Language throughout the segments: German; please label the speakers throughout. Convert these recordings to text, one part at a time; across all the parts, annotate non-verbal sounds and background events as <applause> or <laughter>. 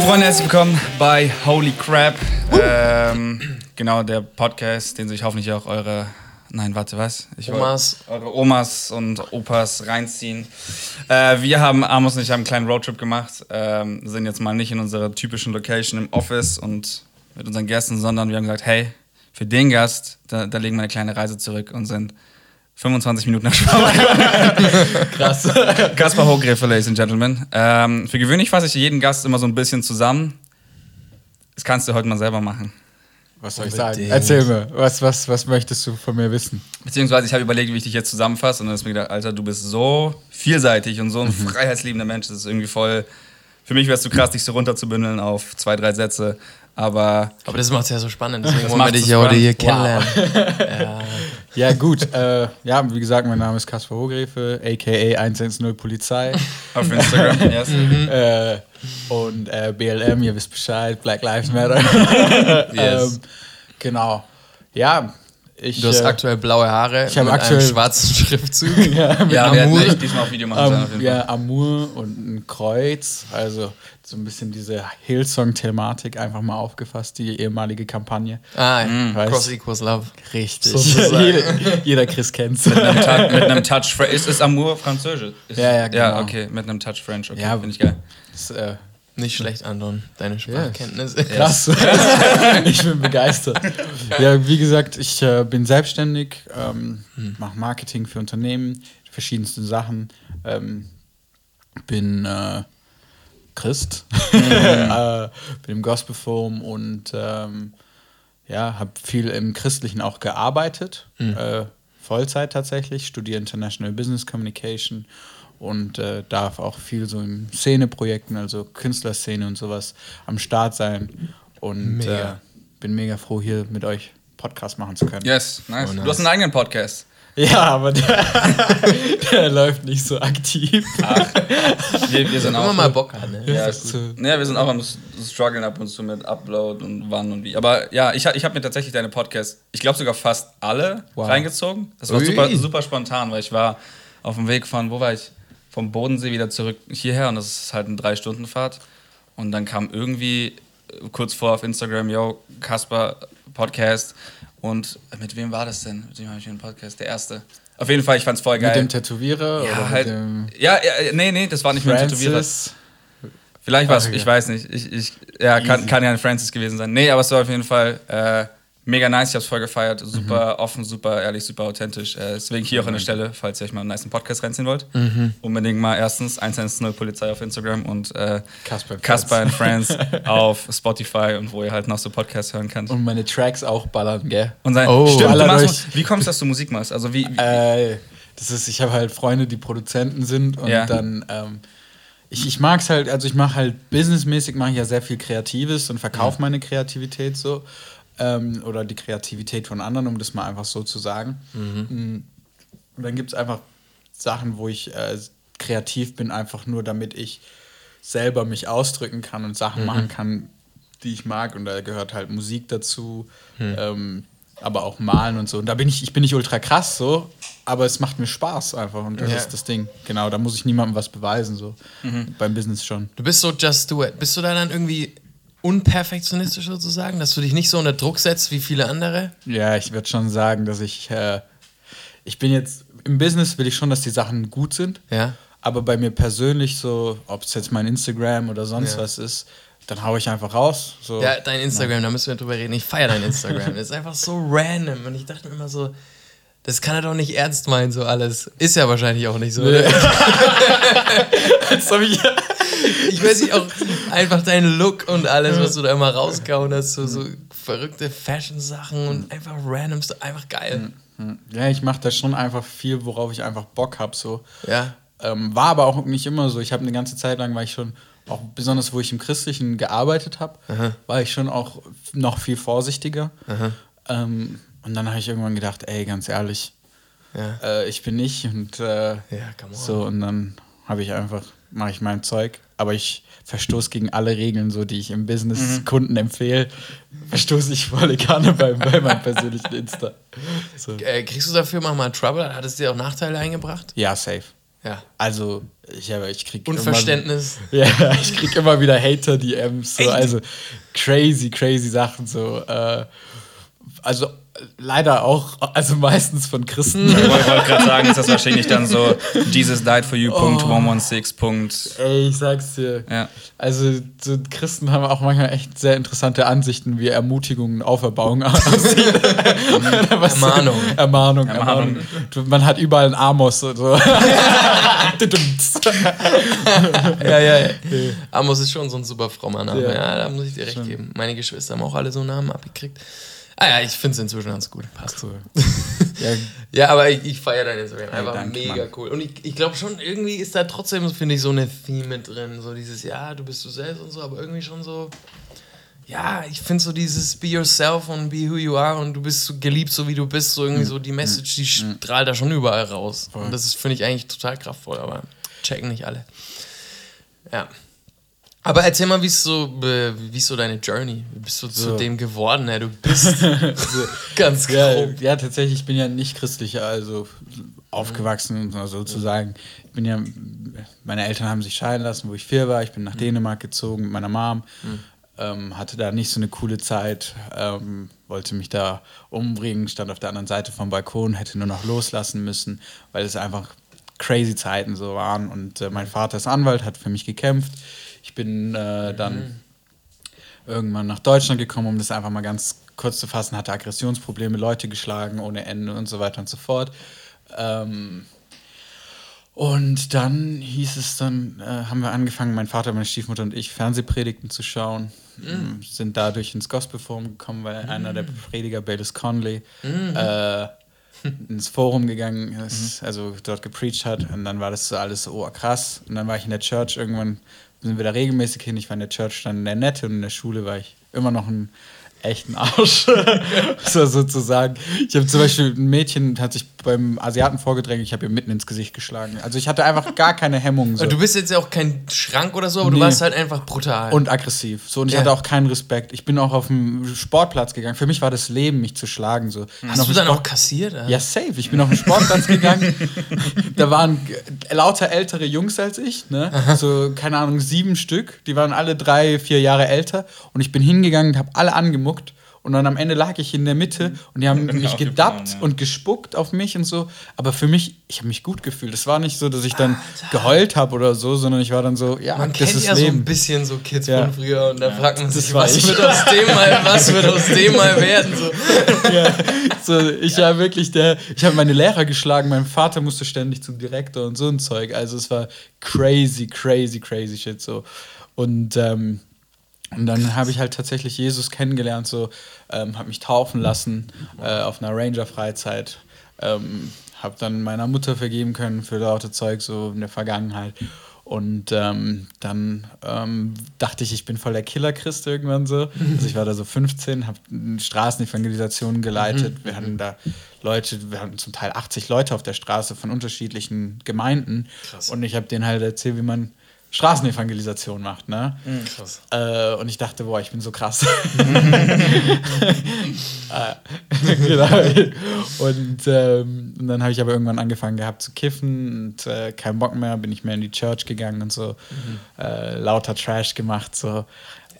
Speaker 1: Hey Freunde, herzlich willkommen bei Holy Crap. Ähm, genau, der Podcast, den sich hoffentlich auch eure, nein, warte, was? Ich
Speaker 2: Omas.
Speaker 1: Eure Omas und Opas reinziehen. Äh, wir haben, Amos und ich haben einen kleinen Roadtrip gemacht, ähm, sind jetzt mal nicht in unserer typischen Location im Office und mit unseren Gästen, sondern wir haben gesagt, hey, für den Gast, da, da legen wir eine kleine Reise zurück und sind 25 Minuten nach. <laughs>
Speaker 2: Krass.
Speaker 1: Kaspar Hochgräfe, Ladies and Gentlemen. Ähm, für gewöhnlich fasse ich jeden Gast immer so ein bisschen zusammen. Das kannst du heute mal selber machen.
Speaker 3: Was soll ich sagen? Erzähl mir, was, was, was möchtest du von mir wissen?
Speaker 1: Beziehungsweise ich habe überlegt, wie ich dich jetzt zusammenfasse und dann ist mir gedacht, Alter, du bist so vielseitig und so ein freiheitsliebender Mensch. Das ist irgendwie voll. Für mich wäre es zu krass, dich so runterzubündeln auf zwei, drei Sätze. Aber
Speaker 2: Aber das macht es ja so spannend. Deswegen
Speaker 1: Das
Speaker 2: wollen wir dich <laughs> ja heute hier kennenlernen.
Speaker 3: Ja, gut. äh, ja, wie gesagt, mein Name ist Kaspar Hohgräfe, a.k.a. 110 Polizei.
Speaker 1: auf Instagram, <laughs> yes.
Speaker 3: äh, und äh, BLM, ihr wisst Bescheid, Black Lives Matter.
Speaker 2: Yes. <laughs>
Speaker 3: ähm, genau. Ja, ich.
Speaker 2: Du hast
Speaker 3: äh,
Speaker 2: aktuell blaue Haare
Speaker 3: ich
Speaker 2: mit
Speaker 3: aktuell-
Speaker 2: einem schwarzen <laughs> Schriftzug.
Speaker 3: ja, mit
Speaker 1: Ja,
Speaker 3: Amour,
Speaker 1: echt diesmal auf Video machen sollen. Auf jeden
Speaker 3: ja. Amour und ein Kreuz. Also so ein bisschen diese Hillsong-Thematik einfach mal aufgefasst, die ehemalige Kampagne.
Speaker 2: Ah,
Speaker 3: Weiß.
Speaker 2: Cross Equals Love.
Speaker 3: Richtig.
Speaker 2: Sozusagen.
Speaker 3: jeder, jeder Chris kennt's.
Speaker 1: Mit einem, mit einem Touch French. Ist, ist Amour Französisch? Ist,
Speaker 3: Ja, ja,
Speaker 1: Ja,
Speaker 3: genau.
Speaker 1: okay, mit einem Touch French. Okay,
Speaker 3: Ja.
Speaker 1: finde ich geil.
Speaker 3: Das, äh,
Speaker 2: Nicht schlecht, Anton, deine Sprachkenntnisse.
Speaker 3: Krass. <laughs> ich bin begeistert. Ja, wie gesagt, ich äh, bin selbstständig, ähm, mache Marketing für Unternehmen, verschiedenste Sachen. Ähm, bin äh, Christ, <laughs> äh, bin im Gospelforum und ähm, ja, habe viel im Christlichen auch gearbeitet. Äh, Vollzeit tatsächlich, studiere International Business Communication und äh, darf auch viel so in Szeneprojekten, also Künstlerszene und sowas am Start sein. Und
Speaker 2: Mega.
Speaker 3: Äh, bin mega froh, hier mit euch Podcast machen zu können.
Speaker 1: Yes, nice.
Speaker 2: Oh, nice.
Speaker 1: Du hast einen eigenen Podcast.
Speaker 3: Ja, aber der, <laughs> der läuft nicht so aktiv.
Speaker 1: Wir, wir sind
Speaker 2: Wenn
Speaker 1: auch.
Speaker 2: man mal Bock hat, ne?
Speaker 1: Ja,
Speaker 3: ist.
Speaker 1: Ja, wir sind auch am struggeln ab und zu mit Upload und wann und wie. Aber ja, ich, ich habe mir tatsächlich deine Podcasts, ich glaube sogar fast alle
Speaker 3: Wow.
Speaker 1: reingezogen. Das war
Speaker 2: Ui.
Speaker 1: super, super spontan, weil ich war auf dem Weg von, wo war ich? Vom Bodensee wieder zurück hierher und das ist halt eine Drei-Stunden-Fahrt. Und dann kam irgendwie äh, kurz vor auf Instagram, yo, Kasper Podcast. Und mit wem war das denn? Mit wem habe ich einen Podcast? Der erste. Auf jeden Fall, ich fand's voll geil.
Speaker 3: Mit dem Tätowierer
Speaker 1: ja,
Speaker 3: oder
Speaker 1: halt,
Speaker 3: dem
Speaker 1: ja, ja, nee, nee, das war nicht mit dem Tätowierer.
Speaker 3: Francis?
Speaker 1: Vielleicht war es, ich weiß nicht. Ich, ich, ja, kann, kann ja ein Francis gewesen sein. Nee, aber es war auf jeden Fall äh, mega nice. Ich hab's voll gefeiert. Super offen, super ehrlich, super authentisch. Äh, deswegen hier auch an der Stelle, falls ihr euch mal einen nice Podcast reinziehen wollt. Unbedingt mal erstens 110 Polizei auf Instagram und äh,
Speaker 3: Kasper and
Speaker 1: Kasper and Friends <laughs> auf Spotify und wo ihr halt noch so Podcasts hören könnt.
Speaker 3: Und meine Tracks auch ballern, gell?
Speaker 1: Und sein,
Speaker 2: Oh.
Speaker 1: stimmt, du machst, wie kommst du, dass du Musik machst? Also wie, wie
Speaker 3: Äh, das ist, ich habe halt Freunde, die Produzenten sind und
Speaker 1: Ja.
Speaker 3: dann, ähm, ich, ich mag es halt, also ich mache halt businessmäßig, mache ich ja sehr viel Kreatives und verkaufe meine Kreativität so. Ähm, oder die Kreativität von anderen, um das mal einfach so zu sagen. Mm. Und dann gibt es einfach Sachen, wo ich äh, kreativ bin, einfach nur damit ich selber mich ausdrücken kann und Sachen machen kann, die ich mag. Und da gehört halt Musik dazu, ähm, aber auch Malen und so. Und da bin ich, ich bin nicht ultra krass so, aber es macht mir Spaß einfach. Und das
Speaker 2: Ja.
Speaker 3: ist das Ding. Genau, da muss ich niemandem was beweisen, so. Beim Business schon.
Speaker 2: Du bist so just do it. Bist du da dann irgendwie unperfektionistisch sozusagen, dass du dich nicht so unter Druck setzt wie viele andere?
Speaker 3: Ja, ich würde schon sagen, dass ich, äh, ich bin jetzt, im Business will ich schon, dass die Sachen gut sind.
Speaker 2: Ja.
Speaker 3: Aber bei mir persönlich so, ob es jetzt mein Instagram oder sonst
Speaker 2: Ja.
Speaker 3: was ist, dann hau ich einfach raus. So.
Speaker 2: Ja, dein Instagram, da müssen wir drüber reden. Ich feiere dein Instagram. Das ist einfach so random. Und ich dachte mir immer so, das kann er doch nicht ernst meinen, so alles. Ist ja wahrscheinlich auch nicht so.
Speaker 3: Nee. <laughs> Jetzt hab ich,
Speaker 2: Ich weiß nicht, auch einfach dein Look und alles, was du da immer rauskauen hast, so, so verrückte Fashion-Sachen und einfach random, so einfach geil.
Speaker 3: ja, ich mache da schon einfach viel, worauf ich einfach Bock habe. So.
Speaker 2: Ja.
Speaker 3: Ähm, war aber auch nicht immer so. Ich habe eine ganze Zeit lang, war ich schon, auch besonders wo ich im Christlichen gearbeitet habe, war ich schon auch noch viel vorsichtiger. Ähm, und dann habe ich irgendwann gedacht, ey, ganz ehrlich,
Speaker 2: Ja.
Speaker 3: äh, ich bin nicht und äh,
Speaker 2: Ja,
Speaker 3: so und dann habe ich einfach mache ich mein Zeug, aber ich verstoße gegen alle Regeln, so die ich im Business Kunden empfehle, verstoße ich volle Kanne bei, bei meinem <laughs> persönlichen Insta. So.
Speaker 2: Äh, kriegst du dafür manchmal Trouble? Hat es dir auch Nachteile eingebracht?
Speaker 3: Ja, safe.
Speaker 2: Ja.
Speaker 3: Also, ich, aber ich krieg
Speaker 2: Unverständnis.
Speaker 3: Immer, <laughs> ja, ich krieg immer wieder Hater-DMs. So,
Speaker 2: Echt?
Speaker 3: also crazy, crazy Sachen. So, äh, also leider auch, also meistens von Christen.
Speaker 1: Ich wollte gerade sagen, ist das wahrscheinlich dann so Jesus died for you. Punkt, 116. Punkt.
Speaker 3: Ey, ich sag's dir.
Speaker 1: Ja.
Speaker 3: Also, so Christen haben auch manchmal echt sehr interessante Ansichten, wie Ermutigungen, Auferbauung <laughs> aussieht. So-
Speaker 2: Ermahnung.
Speaker 3: Ermahnung,
Speaker 1: Ermahnung.
Speaker 3: Man hat überall einen Amos und so. <laughs>
Speaker 2: Ja, ja, ja. Amos ist schon so ein super frommer Name.
Speaker 3: Ja.
Speaker 2: Ja, da muss ich dir recht geben. Meine Geschwister haben auch alle so Namen abgekriegt. Ah ja, ich finde es inzwischen ganz gut. Passt. <laughs>
Speaker 3: ja,
Speaker 2: Ja, aber ich, ich feiere dein Instagram. Einfach
Speaker 3: danke,
Speaker 2: mega
Speaker 3: Mann.
Speaker 2: cool. Und ich, ich glaube schon, irgendwie ist da trotzdem, finde ich, so eine Theme mit drin. So dieses, ja, du bist du selbst und so, aber irgendwie schon so. Ja, ich finde so dieses Be yourself und be who you are und du bist so geliebt, so wie du bist. So
Speaker 3: Mhm.
Speaker 2: irgendwie so die Message, die strahlt da schon überall raus. Und das ist, finde ich, eigentlich total kraftvoll, aber checken nicht alle. Ja. Aber erzähl mal, wie ist so, wie ist so deine Journey? Wie bist du zu
Speaker 3: So.
Speaker 2: dem geworden, der du bist? <laughs> Ganz grob.
Speaker 3: ja, ja, tatsächlich, ich bin ja nicht christlich, also aufgewachsen, sozusagen. Ich bin ja, meine Eltern haben sich scheiden lassen, wo ich vier war. Ich bin nach Dänemark gezogen mit meiner Mom. Ähm, hatte da nicht so eine coole Zeit, ähm, wollte mich da umbringen, stand auf der anderen Seite vom Balkon, hätte nur noch loslassen müssen, weil es einfach crazy Zeiten so waren. Und äh, mein Vater ist Anwalt, hat für mich gekämpft. Ich bin äh, dann irgendwann nach Deutschland gekommen, um das einfach mal ganz kurz zu fassen, hatte Aggressionsprobleme, Leute geschlagen ohne Ende und so weiter und so fort. Ähm, und dann hieß es dann, äh, haben wir angefangen, mein Vater, meine Stiefmutter und ich, Fernsehpredigten zu schauen. Ähm, Sind dadurch ins Gospelforum gekommen, weil einer der Prediger, Bayless Conley, äh, <laughs> ins Forum gegangen ist, also dort gepreacht hat. Und dann war das so alles so, oh krass. Und dann war ich in der Church, irgendwann sind wir da regelmäßig hin. Ich war in der Church dann in der Nette und in der Schule war ich immer noch ein echten Arsch. <laughs> so sozusagen. Ich habe zum Beispiel ein Mädchen, hat sich beim Asiaten vorgedrängt, ich habe ihr mitten ins Gesicht geschlagen. Also ich hatte einfach gar keine Hemmungen. So.
Speaker 2: Du bist jetzt ja auch kein Schrank oder so, aber du
Speaker 3: Nee.
Speaker 2: warst halt einfach brutal.
Speaker 3: Und aggressiv. So, und ich
Speaker 2: Ja.
Speaker 3: hatte auch keinen Respekt. Ich bin auch auf dem Sportplatz gegangen. Für mich war das Leben, mich zu schlagen. So.
Speaker 2: Hast du dann auch
Speaker 3: Sport-
Speaker 2: kassiert? oder?
Speaker 3: Ja, safe. Ich bin auf den Sportplatz gegangen. <laughs> Da waren lauter ältere Jungs als ich. Ne? So, keine Ahnung, sieben Stück. Die waren alle drei, vier Jahre älter. Und ich bin hingegangen und habe alle angemuckt. Und dann am Ende lag ich in der Mitte und die haben <laughs> mich
Speaker 1: aufgefallen,
Speaker 3: gedappt
Speaker 1: ja.
Speaker 3: und gespuckt auf mich und so. Aber für mich, ich habe mich gut gefühlt. Es war nicht so, dass ich dann geheult habe oder so, sondern ich war dann so, ja,
Speaker 2: Man
Speaker 3: das
Speaker 2: kennt
Speaker 3: ist
Speaker 2: ja so ein
Speaker 3: Leben.
Speaker 2: bisschen so Kids
Speaker 3: Ja.
Speaker 2: von früher und da fragt man sich,
Speaker 3: Das war
Speaker 2: was
Speaker 3: ich.
Speaker 2: wird, aus dem mal, was wird aus dem mal werden? So. <laughs>
Speaker 3: ja, so, ich war wirklich der, ich habe meine Lehrer geschlagen, mein Vater musste ständig zum Direktor und so ein Zeug. Also es war crazy, crazy, crazy shit so. Und, ähm, und dann habe ich halt tatsächlich Jesus kennengelernt, so ähm, habe mich taufen lassen äh, auf einer Ranger-Freizeit. Ähm, habe dann meiner Mutter vergeben können für lauter Zeug so in der Vergangenheit. Und ähm, dann ähm, dachte ich, ich bin voll der Killer-Christ irgendwann so. Also ich war da so 15, habe Straßenevangelisationen geleitet. Wir hatten da Leute, wir hatten zum Teil 80 Leute auf der Straße von unterschiedlichen Gemeinden.
Speaker 2: Krass.
Speaker 3: Und ich habe denen halt erzählt, wie man Straßenevangelisation macht. Ne?
Speaker 2: Krass.
Speaker 3: Äh, und ich dachte, boah, ich bin so krass. Ah, <laughs> <laughs> genau. Und, ähm, und dann habe ich aber irgendwann angefangen gehabt zu kiffen und äh, keinen Bock mehr, bin ich mehr in die Church gegangen und so äh, lauter Trash gemacht so.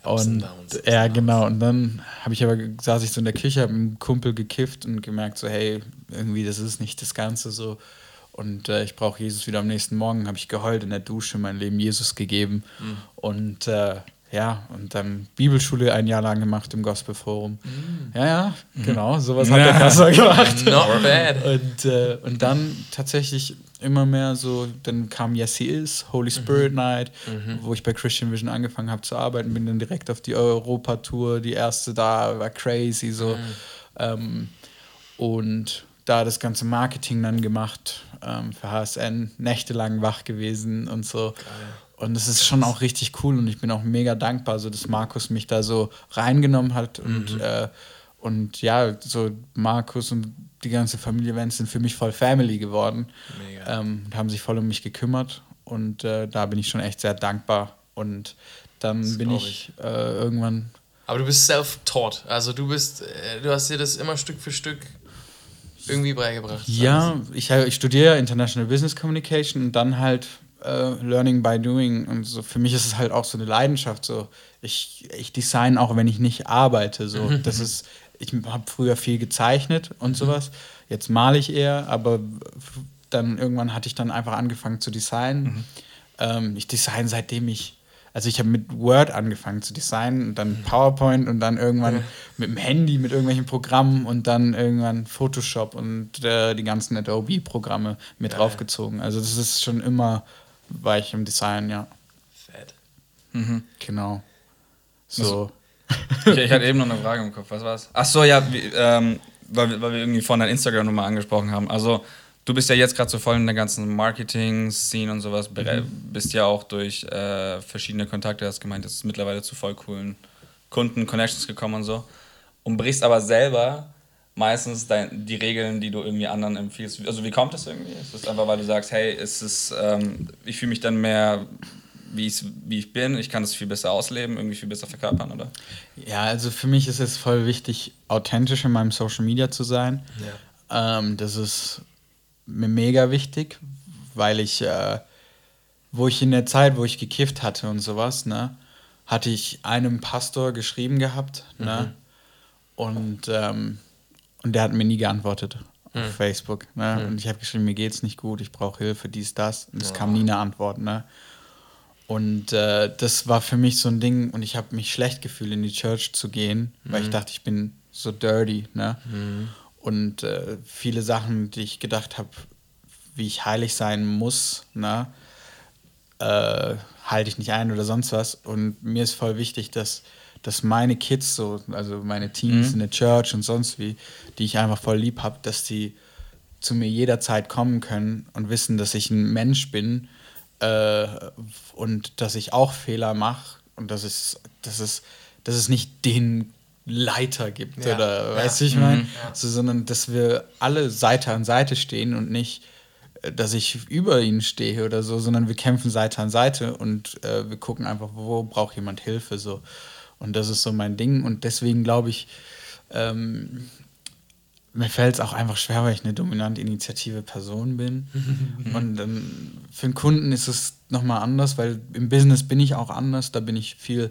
Speaker 3: Und
Speaker 2: Downs,
Speaker 3: ja, genau. Und dann habe ich aber saß ich so in der Küche, habe mit einem Kumpel gekifft und gemerkt so, hey, irgendwie das ist nicht das Ganze so. Und äh, ich brauche Jesus wieder am nächsten Morgen. Habe ich geheult in der Dusche, mein Leben Jesus gegeben.
Speaker 2: Mhm.
Speaker 3: Und äh, ja, und dann Bibelschule ein Jahr lang gemacht im Gospelforum.
Speaker 2: Mhm.
Speaker 3: Ja, ja, genau, sowas hat der Pastor gemacht. <laughs>
Speaker 2: Not bad.
Speaker 3: Und, äh, und dann tatsächlich immer mehr so, dann kam Yes He Is, Holy Spirit Night, wo ich bei Christian Vision angefangen habe zu arbeiten, bin dann direkt auf die Europa-Tour, die erste da, war crazy so. Ähm, und da das ganze Marketing dann gemacht ähm, für HSN, nächtelang wach gewesen und so. Und es ist schon auch richtig cool und ich bin auch mega dankbar, so dass Markus mich da so reingenommen hat und, äh, und ja, so Markus und die ganze Familie Wenz sind für mich voll Family geworden.
Speaker 2: Mega.
Speaker 3: Ähm, und haben sich voll um mich gekümmert und äh, da bin ich schon echt sehr dankbar. Und dann bin
Speaker 2: glaub
Speaker 3: ich, äh, irgendwann
Speaker 2: Aber du bist self-taught. Also du bist, äh, du hast dir das immer Stück für Stück irgendwie beigebracht.
Speaker 3: Ja, ich, ich studiere International Business Communication und dann halt äh, Learning by Doing. Und so für mich ist es halt auch so eine Leidenschaft. So, ich, ich design auch, wenn ich nicht arbeite. So,
Speaker 2: Mhm. <laughs>
Speaker 3: das ist, ich habe früher viel gezeichnet und sowas. Jetzt male ich eher, aber dann irgendwann hatte ich dann einfach angefangen zu designen.
Speaker 2: Mhm.
Speaker 3: Ähm, ich design seitdem ich, also ich habe mit Word angefangen zu designen und
Speaker 2: Mhm.
Speaker 3: dann PowerPoint und dann irgendwann mit dem Handy, mit irgendwelchen Programmen und dann irgendwann Photoshop und äh, die ganzen Adobe-Programme mit
Speaker 2: Geil.
Speaker 3: draufgezogen. Also das ist schon immer, war ich im Design, ja.
Speaker 2: Fett.
Speaker 3: Genau. So. <laughs>
Speaker 1: Ich, ich hatte eben noch eine Frage im Kopf. Was war's? Ach so, ja, wie, ähm, weil, wir- weil wir irgendwie vorhin dein Instagram nochmal angesprochen haben. Also, du bist ja jetzt gerade so voll in der ganzen Marketing-Scene und sowas. bere- Bist ja auch durch äh, verschiedene Kontakte, hast gemeint, jetzt mittlerweile zu voll coolen Kunden, Connections gekommen und so. Und brichst aber selber meistens dein, die Regeln, die du irgendwie anderen empfiehlst. Also, wie kommt das irgendwie? Ist es einfach, weil du sagst, hey, es ist, ähm, ich fühle mich dann mehr. Wie, ich's- wie ich bin, ich kann das viel besser ausleben, irgendwie viel besser verkörpern, oder?
Speaker 3: Ja, also für mich ist es voll wichtig, authentisch in meinem Social Media zu sein. Ähm, das ist mir mega wichtig, weil ich, äh, wo ich in der Zeit, wo ich gekifft hatte und sowas, ne, hatte ich einem Pastor geschrieben gehabt, ne, und, ähm, und der hat mir nie geantwortet auf Facebook, ne, und ich habe geschrieben, mir geht's nicht gut, ich brauche Hilfe, dies, das, und es kam nie eine Antwort, ne. Und äh, das war für mich so ein Ding und ich habe mich schlecht gefühlt, in die Church zu gehen, weil ich dachte, ich bin so dirty. Ne? Und äh, viele Sachen, die ich gedacht habe, wie ich heilig sein muss, ne? äh, halte ich nicht ein oder sonst was. Und mir ist voll wichtig, dass, dass meine Kids so, also meine Teens in der Church und sonst wie, die ich einfach voll lieb habe, dass die zu mir jederzeit kommen können und wissen, dass ich ein Mensch bin äh, und dass ich auch Fehler mache und dass es, dass es, dass es nicht den Leiter gibt
Speaker 2: Ja.
Speaker 3: oder
Speaker 2: Ja.
Speaker 3: weißt du, ich meine,
Speaker 2: Ja.
Speaker 3: so, sondern dass wir alle Seite an Seite stehen und nicht, äh, dass ich über ihnen stehe oder so, sondern wir kämpfen Seite an Seite und äh, wir gucken einfach, wo braucht jemand Hilfe so. Und das ist so mein Ding und deswegen glaube ich, ähm, mir fällt es auch einfach schwer, weil ich eine dominant initiative Person bin. <laughs> und ähm, für einen Kunden ist es nochmal anders, weil im Business bin ich auch anders. Da bin ich viel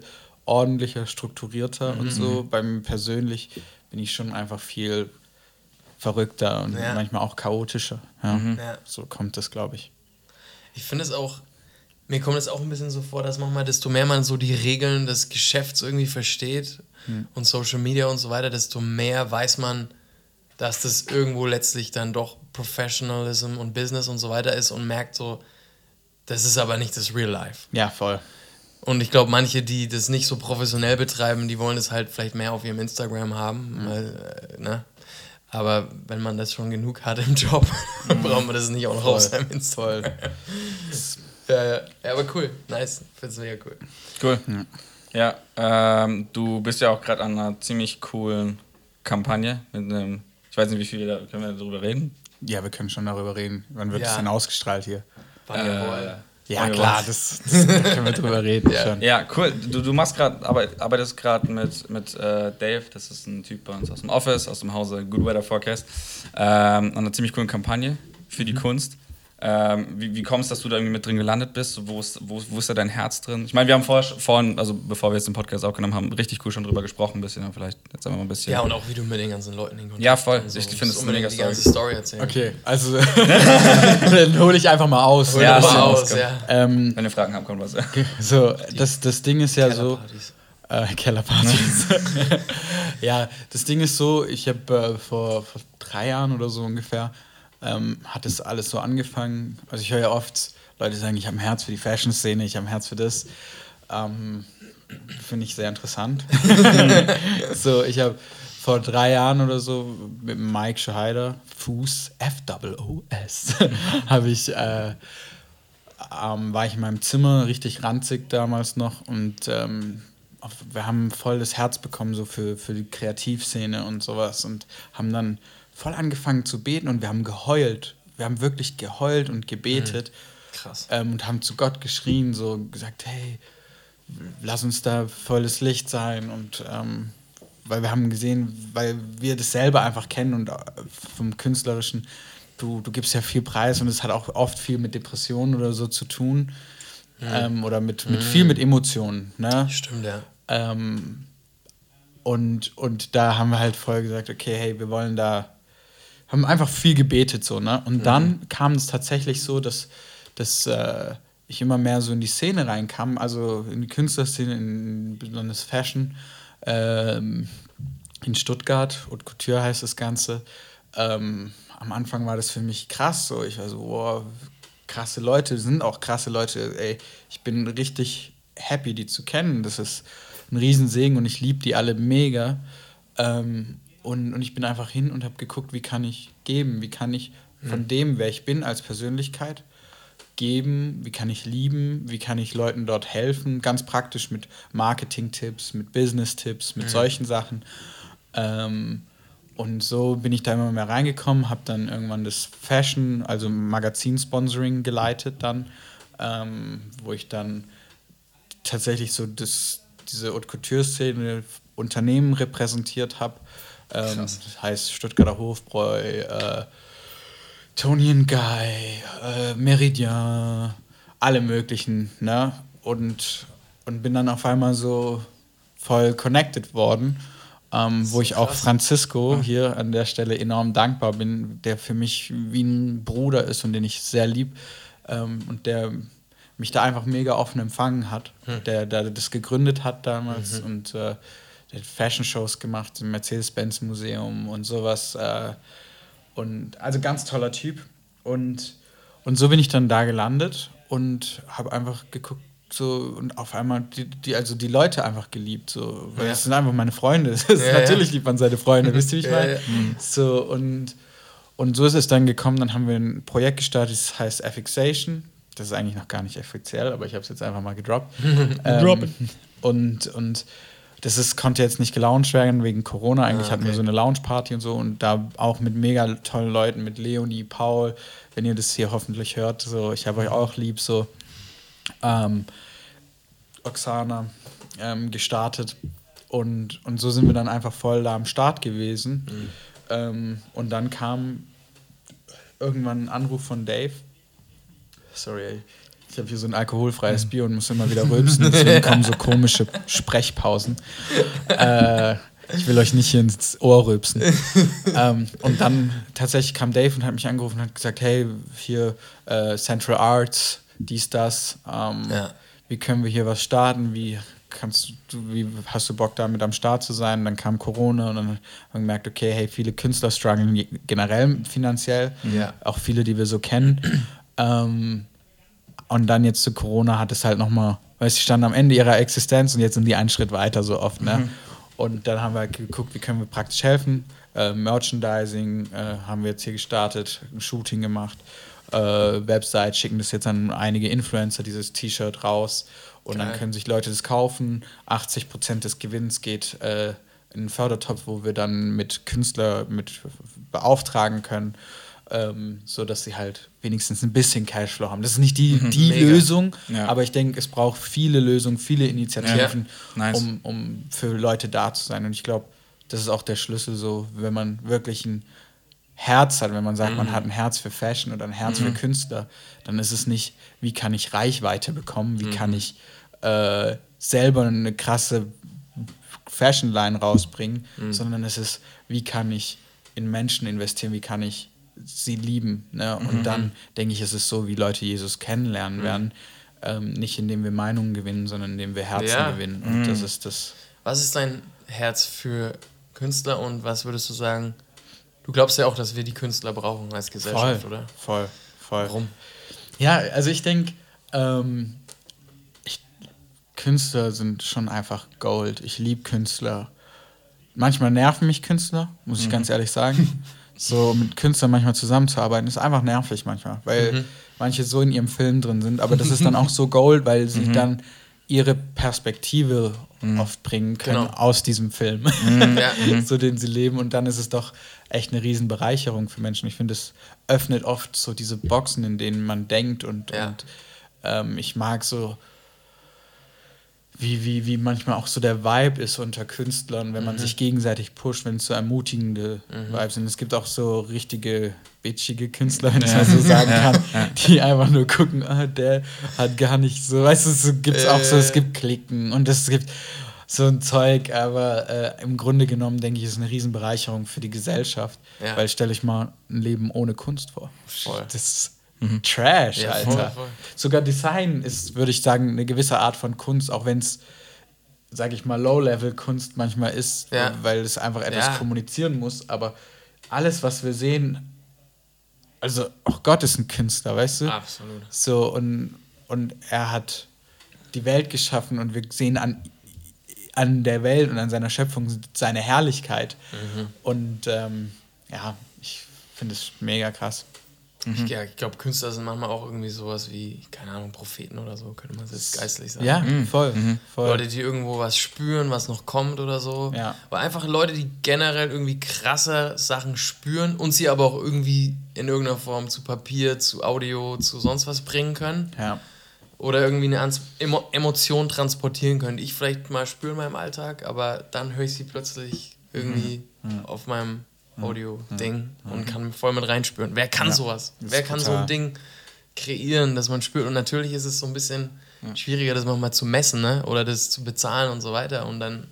Speaker 3: ordentlicher, strukturierter und so. Bei mir persönlich bin ich schon einfach viel verrückter und
Speaker 2: Ja.
Speaker 3: manchmal auch chaotischer. Ja.
Speaker 2: Ja.
Speaker 3: So kommt es, glaube ich.
Speaker 2: Ich finde es auch, mir kommt es auch ein bisschen so vor, dass manchmal, desto mehr man so die Regeln des Geschäfts irgendwie versteht und Social Media und so weiter, desto mehr weiß man, dass das irgendwo letztlich dann doch Professionalism und Business und so weiter ist und merkt so, das ist aber nicht das Real Life.
Speaker 3: Ja, voll.
Speaker 2: Und ich glaube, manche, die das nicht so professionell betreiben, die wollen es halt vielleicht mehr auf ihrem Instagram haben. Weil, äh, ne? Aber wenn man das schon genug hat im Job, <laughs> braucht man das nicht auch noch auf
Speaker 3: Voll.
Speaker 2: seinem Instagram. <laughs> ja, ja. ja, aber cool. Nice. Find's mega cool.
Speaker 1: Cool. Ja, ähm, du bist ja auch gerade an einer ziemlich coolen Kampagne mit einem, ich weiß nicht, wie viel, da können wir darüber reden?
Speaker 3: Ja, wir können schon darüber reden. Wann wird
Speaker 2: Ja.
Speaker 3: das denn ausgestrahlt hier?
Speaker 2: Wann ihr wollt.
Speaker 3: Ja,
Speaker 1: wir
Speaker 3: klar, das, das können wir drüber reden. <laughs>
Speaker 2: Ja.
Speaker 3: Schon.
Speaker 1: Ja, cool. Du, du machst gerade, arbeit, arbeitest gerade mit, mit äh, Dave, das ist ein Typ bei uns aus dem Office, aus dem Hause Good Weather Forecast, ähm, an einer ziemlich coolen Kampagne für die Kunst. Ähm, wie, wie kommst du, dass du da irgendwie mit drin gelandet bist? Wo ist, wo, wo ist da dein Herz drin? Ich meine, wir haben vorher, vorhin, also bevor wir jetzt den Podcast aufgenommen haben, richtig cool schon drüber gesprochen, ein bisschen, vielleicht jetzt einfach mal ein bisschen.
Speaker 2: Ja, und auch wie du mit den ganzen Leuten in Kontakt
Speaker 1: Ja, voll.
Speaker 2: kommst.
Speaker 1: Ich finde, eine
Speaker 2: unbedingt
Speaker 1: mega
Speaker 2: die ganze Story erzählen.
Speaker 3: Okay, also <laughs> dann hole ich einfach mal aus.
Speaker 2: Hol
Speaker 1: Ja,
Speaker 2: mal
Speaker 1: ist
Speaker 2: aus,
Speaker 1: ja
Speaker 2: ja.
Speaker 3: Ähm,
Speaker 1: Wenn ihr Fragen habt, kommt was.
Speaker 3: so, das, das Ding ist ja so.
Speaker 2: Kellerpartys.
Speaker 3: Äh, Kellerpartys. <laughs> ja, das Ding ist so, ich habe äh, vor, vor drei Jahren oder so ungefähr, ähm, hat es alles so angefangen. Also ich höre ja oft Leute sagen, ich habe ein Herz für die Fashion-Szene, ich habe ein Herz für das. Ähm, Finde ich sehr interessant. <laughs> so, ich habe vor drei Jahren oder so mit Mike Scheider, Fuß, F-O-O-S, <laughs> habe ich äh, ähm, war ich in meinem Zimmer, richtig ranzig damals noch und ähm, wir haben voll das Herz bekommen so für, für die Kreativszene und sowas und haben dann voll angefangen zu beten und wir haben geheult. Wir haben wirklich geheult und gebetet
Speaker 2: Krass.
Speaker 3: ähm, und haben zu Gott geschrien, so gesagt, hey, lass uns da volles Licht sein und ähm, weil wir haben gesehen, weil wir das selber einfach kennen und äh, vom Künstlerischen, du, du gibst ja viel Preis und es hat auch oft viel mit Depressionen oder so zu tun. Ähm, oder mit, mit viel mit Emotionen. Ne?
Speaker 2: Stimmt, ja.
Speaker 3: Ähm, und, und da haben wir halt voll gesagt, okay, hey, wir wollen da, haben einfach viel gebetet so, ne? Und dann kam es tatsächlich so, dass, dass äh, ich immer mehr so in die Szene reinkam, also in die Künstlerszene, in besonders Fashion, ähm, in Stuttgart, Haute Couture heißt das Ganze. Ähm, am Anfang war das für mich krass, so ich war so, wow, krasse Leute, sind auch krasse Leute, ey, ich bin richtig happy, die zu kennen, das ist ein Riesensegen und ich liebe die alle mega. Ähm, und, und ich bin einfach hin und habe geguckt, wie kann ich geben, wie kann ich von dem, wer ich bin als Persönlichkeit, geben, wie kann ich lieben, wie kann ich Leuten dort helfen, ganz praktisch mit Marketing-Tipps, mit Business-Tipps, mit solchen Sachen. Ähm, und so bin ich da immer mehr reingekommen, habe dann irgendwann das Fashion, also Magazin-Sponsoring geleitet dann, ähm, wo ich dann tatsächlich so das, diese Haute Couture-Szene Unternehmen repräsentiert habe. Ähm, das heißt Stuttgarter Hofbräu, äh, Tony and Guy, äh, Meridian, alle möglichen, ne? Und, und bin dann auf einmal so voll connected worden, ähm, wo ich auch. Francisco hier an der Stelle enorm dankbar bin, der für mich wie ein Bruder ist und den ich sehr lieb ähm, und der mich da einfach mega offen empfangen hat, der, der das gegründet hat damals und äh, der hat Fashion-Shows gemacht im Mercedes-Benz-Museum und sowas. Äh, und also ganz toller Typ. Und, und so bin ich dann da gelandet und habe einfach geguckt, so und auf einmal die, die, also die Leute einfach geliebt. So, weil
Speaker 2: Ja.
Speaker 3: das sind einfach meine Freunde. <laughs>
Speaker 2: Ja, ja.
Speaker 3: natürlich liebt man seine Freunde, wisst ihr, wie ich <laughs>
Speaker 2: Ja,
Speaker 3: meine?
Speaker 2: ja.
Speaker 3: So, und, und so ist es dann gekommen, dann haben wir ein Projekt gestartet, das heißt Affixation. Das ist eigentlich noch gar nicht offiziell, aber ich habe es jetzt einfach mal gedroppt. <laughs>
Speaker 1: Drop
Speaker 3: ähm, und, und das ist, konnte jetzt nicht gelauncht werden wegen Corona. Eigentlich
Speaker 2: Ah,
Speaker 3: hatten wir
Speaker 2: okay.
Speaker 3: so eine Launchparty und so und da auch mit mega tollen Leuten, mit Leonie, Paul, wenn ihr das hier hoffentlich hört. So, ich habe euch auch lieb, so ähm, Oksana ähm, gestartet. Und, und so sind wir dann einfach voll da am Start gewesen. Ähm, und dann kam irgendwann ein Anruf von Dave. Sorry, ey. Ich habe hier so ein alkoholfreies Bier und muss immer wieder rülpsen. <laughs> Deswegen kommen so komische Sprechpausen. Äh, ich will euch nicht hier ins Ohr rülpsen. ähm, und dann tatsächlich kam Dave und hat mich angerufen und hat gesagt, hey, hier äh, Central Arts, dies, das. Ähm,
Speaker 2: Ja.
Speaker 3: Wie können wir hier was starten? Wie kannst du, wie hast du Bock damit am Start zu sein? Dann kam Corona und dann haben wir gemerkt, okay, hey, viele Künstler strugglen generell finanziell.
Speaker 2: Ja.
Speaker 3: Auch viele, die wir so kennen. ähm, und dann jetzt zu Corona hat es halt nochmal, weil sie standen am Ende ihrer Existenz und jetzt sind die einen Schritt weiter so oft, ne? Und dann haben wir halt geguckt, wie können wir praktisch helfen. Äh, Merchandising äh, haben wir jetzt hier gestartet, ein Shooting gemacht, äh, Website, schicken das jetzt an einige Influencer, dieses T-Shirt raus. Und dann
Speaker 2: Geil.
Speaker 3: können sich Leute das kaufen. 80% des Gewinns geht äh, in einen Fördertopf, wo wir dann mit Künstler mit beauftragen können, ähm, so dass sie halt wenigstens ein bisschen Cashflow haben. Das ist nicht die, die
Speaker 2: Mega.
Speaker 3: Lösung,
Speaker 1: Ja.
Speaker 3: aber ich denke, es braucht viele Lösungen, viele Initiativen,
Speaker 1: Ja. Nice.
Speaker 3: um, um für Leute da zu sein. Und ich glaube, das ist auch der Schlüssel, so, wenn man wirklich ein Herz hat, wenn man sagt, man hat ein Herz für Fashion oder ein Herz für Künstler, dann ist es nicht, wie kann ich Reichweite bekommen, wie kann ich äh, selber eine krasse Fashion-Line rausbringen, sondern es ist, wie kann ich in Menschen investieren, wie kann ich sie lieben. Ne? Und dann denke ich, es ist so, wie Leute Jesus kennenlernen werden. Ähm, nicht indem wir Meinungen gewinnen, sondern indem wir Herzen
Speaker 2: Ja.
Speaker 3: gewinnen. Und das ist das.
Speaker 2: Was ist dein Herz für Künstler und was würdest du sagen? Du glaubst ja auch, dass wir die Künstler brauchen als Gesellschaft,
Speaker 3: voll,
Speaker 2: oder?
Speaker 3: Voll, voll.
Speaker 2: Warum?
Speaker 3: Ja, also ich denke, ähm, Künstler sind schon einfach Gold. Ich liebe Künstler. Manchmal nerven mich Künstler, muss ich ganz ehrlich sagen. <laughs> So mit Künstlern manchmal zusammenzuarbeiten, ist einfach nervig manchmal, weil manche so in ihrem Film drin sind. Aber das ist dann auch so Gold, weil sie dann ihre Perspektive oft bringen können
Speaker 2: Genau.
Speaker 3: aus diesem Film, <laughs>
Speaker 2: Ja.
Speaker 3: so den sie leben. Und dann ist es doch echt eine Riesenbereicherung für Menschen. Ich finde, es öffnet oft so diese Boxen, in denen man denkt und,
Speaker 2: Ja.
Speaker 3: und ähm, ich mag so wie, wie, wie manchmal auch so der Vibe ist unter Künstlern, wenn man
Speaker 2: Mhm.
Speaker 3: sich gegenseitig pusht, wenn es so ermutigende Vibes sind. Es gibt auch so richtige bitchige Künstler, wenn ich das so sagen kann, <laughs> die einfach nur gucken, ah, der hat gar nicht so, weißt du, so gibt es auch so, es
Speaker 2: Äh.
Speaker 3: gibt Klicken und es gibt so ein Zeug, aber äh, im Grunde genommen denke ich, ist eine Riesenbereicherung für die Gesellschaft,
Speaker 2: Ja.
Speaker 3: weil stelle ich mal ein Leben ohne Kunst vor.
Speaker 2: Voll.
Speaker 3: Das ist Trash,
Speaker 2: Ja,
Speaker 3: Alter.
Speaker 2: voll, voll.
Speaker 3: Sogar Design ist, würde ich sagen, eine gewisse Art von Kunst, auch wenn es, sage ich mal, Low-Level-Kunst manchmal ist,
Speaker 2: Ja.
Speaker 3: weil es einfach etwas
Speaker 2: Ja.
Speaker 3: kommunizieren muss. Aber alles, was wir sehen, also auch Gott ist ein Künstler, weißt du?
Speaker 2: Absolut.
Speaker 3: So, und, und er hat die Welt geschaffen und wir sehen an, an der Welt und an seiner Schöpfung seine Herrlichkeit.
Speaker 2: Mhm.
Speaker 3: Und ähm, ja, ich finde es mega krass.
Speaker 2: Ich, ja, ich glaube, Künstler sind manchmal auch irgendwie sowas wie, keine Ahnung, Propheten oder so, könnte man jetzt geistlich sagen.
Speaker 3: Ja, voll. voll.
Speaker 2: Leute, die irgendwo was spüren, was noch kommt oder so.
Speaker 3: Ja.
Speaker 2: Aber einfach Leute, die generell irgendwie krasse Sachen spüren und sie aber auch irgendwie in irgendeiner Form zu Papier, zu Audio, zu sonst was bringen können.
Speaker 3: ja.
Speaker 2: Oder irgendwie eine Ans- Emo Emotion transportieren können, die ich vielleicht mal spüre in meinem Alltag, aber dann höre ich sie plötzlich irgendwie
Speaker 3: Mhm.
Speaker 2: auf meinem Audio-Ding und kann voll mit reinspüren. Wer kann sowas? Wer kann so ein Ding kreieren, dass man spürt? Und natürlich ist es so ein bisschen schwieriger, das manchmal zu messen ne? oder das zu bezahlen und so weiter. Und dann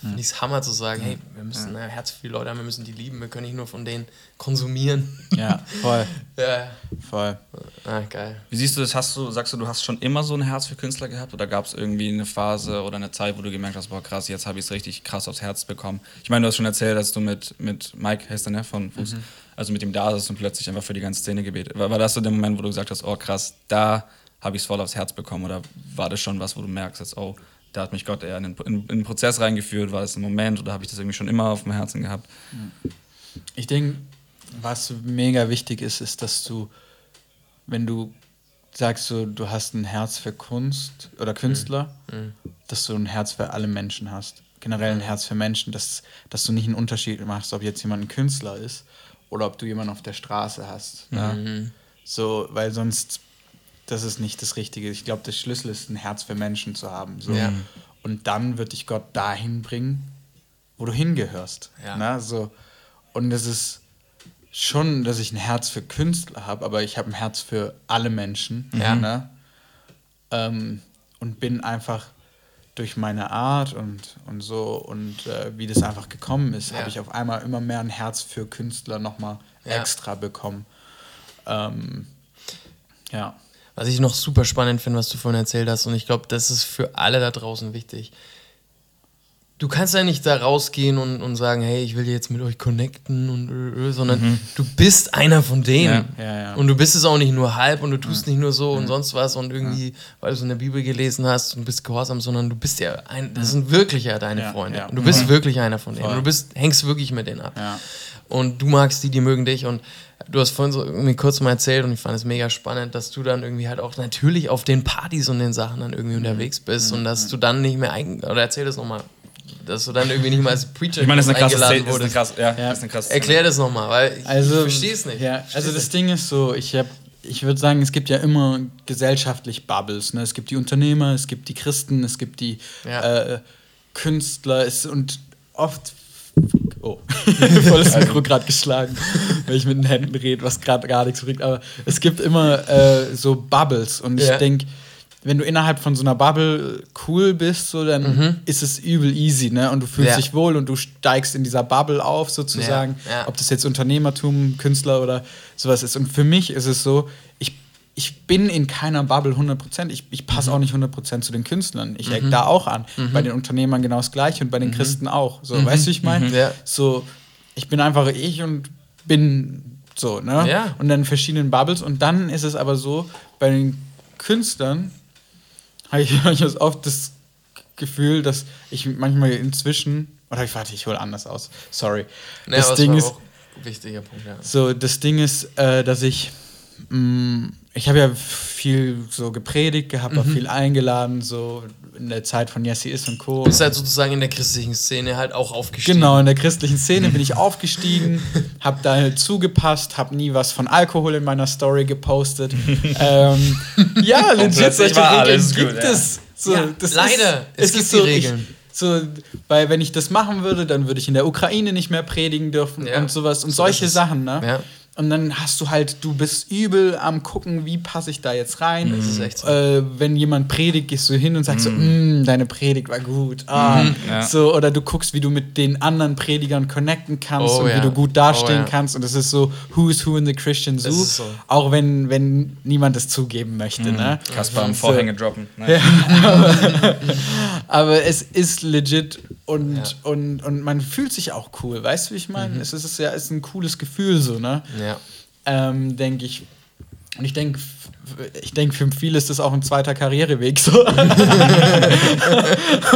Speaker 2: finde ich es Hammer zu sagen, hey, wir müssen ein Herz für die Leute haben, wir müssen die lieben, wir können nicht nur von denen konsumieren.
Speaker 3: Ja, voll, <laughs>
Speaker 2: ja,
Speaker 3: voll.
Speaker 2: ah, geil.
Speaker 1: Wie siehst du das? Hast du, sagst du, du hast schon immer so ein Herz für Künstler gehabt oder gab es irgendwie eine Phase oder eine Zeit, wo du gemerkt hast, boah krass, jetzt habe ich es richtig krass aufs Herz bekommen? Ich meine, du hast schon erzählt, dass du mit, mit Mike, heißt der, ne, von Fuß, also mit ihm da saßt und plötzlich einfach für die ganze Szene gebetet. War, war das so der Moment, wo du gesagt hast, oh krass, da habe ich es voll aufs Herz bekommen oder war das schon was, wo du merkst, jetzt, oh, da hat mich Gott eher in den, in, in den Prozess reingeführt, war das ein Moment oder habe ich das irgendwie schon immer auf dem Herzen gehabt?
Speaker 3: Ich denke, was mega wichtig ist, ist, dass du, wenn du sagst, so, du hast ein Herz für Kunst oder Künstler, dass du ein Herz für alle Menschen hast. Generell ein Herz für Menschen, dass, dass du nicht einen Unterschied machst, ob jetzt jemand ein Künstler ist oder ob du jemanden auf der Straße hast. Ne? So, weil sonst, das ist nicht das Richtige. Ich glaube, der Schlüssel ist, ein Herz für Menschen zu haben. So.
Speaker 2: Ja.
Speaker 3: Und dann wird dich Gott dahin bringen, wo du hingehörst.
Speaker 2: Ja.
Speaker 3: Ne? So. Und es ist schon, dass ich ein Herz für Künstler habe, aber ich habe ein Herz für alle Menschen.
Speaker 2: Ja.
Speaker 3: Ne? Ähm, und bin einfach durch meine Art und, und so und äh, wie das einfach gekommen ist,
Speaker 2: Ja.
Speaker 3: habe ich auf einmal immer mehr ein Herz für Künstler nochmal
Speaker 2: Ja.
Speaker 3: extra bekommen. Ähm, ja.
Speaker 2: Was ich noch super spannend finde, was du vorhin erzählt hast, und ich glaube, das ist für alle da draußen wichtig. Du kannst ja nicht da rausgehen und, und sagen, hey, ich will jetzt mit euch connecten und ö, ö, sondern du bist einer von denen.
Speaker 3: Ja, ja, ja.
Speaker 2: Und du bist es auch nicht nur halb und du tust nicht nur so und sonst was und irgendwie, weil du es in der Bibel gelesen hast und bist gehorsam, sondern du bist ja ein, das sind wirklich ja deine Freunde. Und du bist
Speaker 3: Mhm.
Speaker 2: wirklich einer von denen. Und du bist, hängst wirklich mit denen ab. Und du magst die, die mögen dich. Und du hast vorhin so irgendwie kurz mal erzählt und ich fand es mega spannend, dass du dann irgendwie halt auch natürlich auf den Partys und den Sachen dann irgendwie unterwegs bist und dass du dann nicht mehr eigen oder erzähl das nochmal, dass du dann irgendwie nicht mal als Preacher
Speaker 1: Ich meine, das ist eine krasse
Speaker 2: eingeladen
Speaker 1: eine
Speaker 2: wurdest.
Speaker 1: krasse, ja,
Speaker 3: Ja.
Speaker 1: Das ist eine krasse Szene.
Speaker 2: Erklär das nochmal, weil ich,
Speaker 3: Also,
Speaker 2: ich verstehe es nicht.
Speaker 3: Ja, also das
Speaker 2: nicht.
Speaker 3: Ding ist so, ich habe ich würde sagen, es gibt ja immer gesellschaftlich Bubbles. Ne? Es gibt die Unternehmer, es gibt die Christen, es gibt die
Speaker 2: Ja.
Speaker 3: äh, Künstler es, und oft. Oh, <laughs> voll das Mikro gerade geschlagen, weil ich mit den Händen rede, was gerade gar nichts bringt. Aber es gibt immer äh, so Bubbles und
Speaker 2: Ja.
Speaker 3: ich denke, wenn du innerhalb von so einer Bubble cool bist, so, dann ist es übel easy, ne? Und du fühlst
Speaker 2: Mhm. Ja.
Speaker 3: dich wohl und du steigst in dieser Bubble auf, sozusagen.
Speaker 2: Ja, ja.
Speaker 3: Ob das jetzt Unternehmertum, Künstler oder sowas ist. Und für mich ist es so, ich, ich bin in keiner Bubble 100%. Ich, ich passe auch nicht 100% zu den Künstlern. Ich eck da auch an. Bei den Unternehmern genau das Gleiche und bei den Christen auch. So, weißt du, wie ich meine?
Speaker 2: Ja.
Speaker 3: So, ich bin einfach ich und bin so, ne?
Speaker 2: Ja.
Speaker 3: Und dann verschiedenen Bubbles. Und dann ist es aber so, bei den Künstlern habe ich <laughs> manchmal oft das Gefühl, dass ich manchmal inzwischen. Oder ich warte, ich hole anders aus. Sorry.
Speaker 2: Ja,
Speaker 3: das Ding ist,
Speaker 2: wichtiger Punkt, ja.
Speaker 3: so, das Ding ist, äh, dass ich mh, ich habe ja viel so gepredigt gehabt,
Speaker 2: Mhm.
Speaker 3: auch viel eingeladen, so in der Zeit von Jesse Is und Co.
Speaker 2: Bist halt sozusagen in der christlichen Szene halt auch aufgestiegen.
Speaker 3: Genau, in der christlichen Szene bin ich aufgestiegen, <laughs> habe da halt zugepasst, habe nie was von Alkohol in meiner Story gepostet. <laughs> ähm, ja, legit, solche
Speaker 1: war
Speaker 3: Regeln
Speaker 1: alles
Speaker 3: gibt
Speaker 1: gut, ja.
Speaker 3: es. So,
Speaker 2: Ja, leider, es
Speaker 3: es
Speaker 2: gibt
Speaker 3: ist
Speaker 2: die
Speaker 3: so,
Speaker 2: Regeln.
Speaker 3: Ich, so, weil wenn ich das machen würde, dann würde ich in der Ukraine nicht mehr predigen dürfen
Speaker 2: Ja,
Speaker 3: und sowas und
Speaker 2: so
Speaker 3: solche. Sachen, ne?
Speaker 2: Ja.
Speaker 3: Und dann hast du halt, du bist übel am gucken, wie passe ich da jetzt rein.
Speaker 2: Das ist echt so.
Speaker 3: Äh, wenn jemand predigt, gehst du hin und sagst so, "Mm, deine Predigt war gut. Ah,
Speaker 1: Ja.
Speaker 3: so, oder du guckst, wie du mit den anderen Predigern connecten kannst
Speaker 2: Oh
Speaker 3: und
Speaker 2: ja.
Speaker 3: wie du gut dastehen
Speaker 2: Oh ja.
Speaker 3: kannst. Und das ist so Who's Who in the Christian Zoo.
Speaker 2: so.
Speaker 3: Auch wenn, wenn niemand es zugeben möchte. Ne?
Speaker 1: Kasper am
Speaker 3: So.
Speaker 1: Vorhänge droppen. Ne? <laughs>
Speaker 3: Aber es ist legit und,
Speaker 2: Ja.
Speaker 3: und, und man fühlt sich auch cool. Weißt du, wie ich meine?
Speaker 2: Mhm.
Speaker 3: Es ist, es ist ja ist ein cooles Gefühl so, ne?
Speaker 2: Ja.
Speaker 3: Ähm, denke ich. Und ich denke, ich denke, für viele ist das auch ein zweiter Karriereweg, so. <laughs> <laughs> um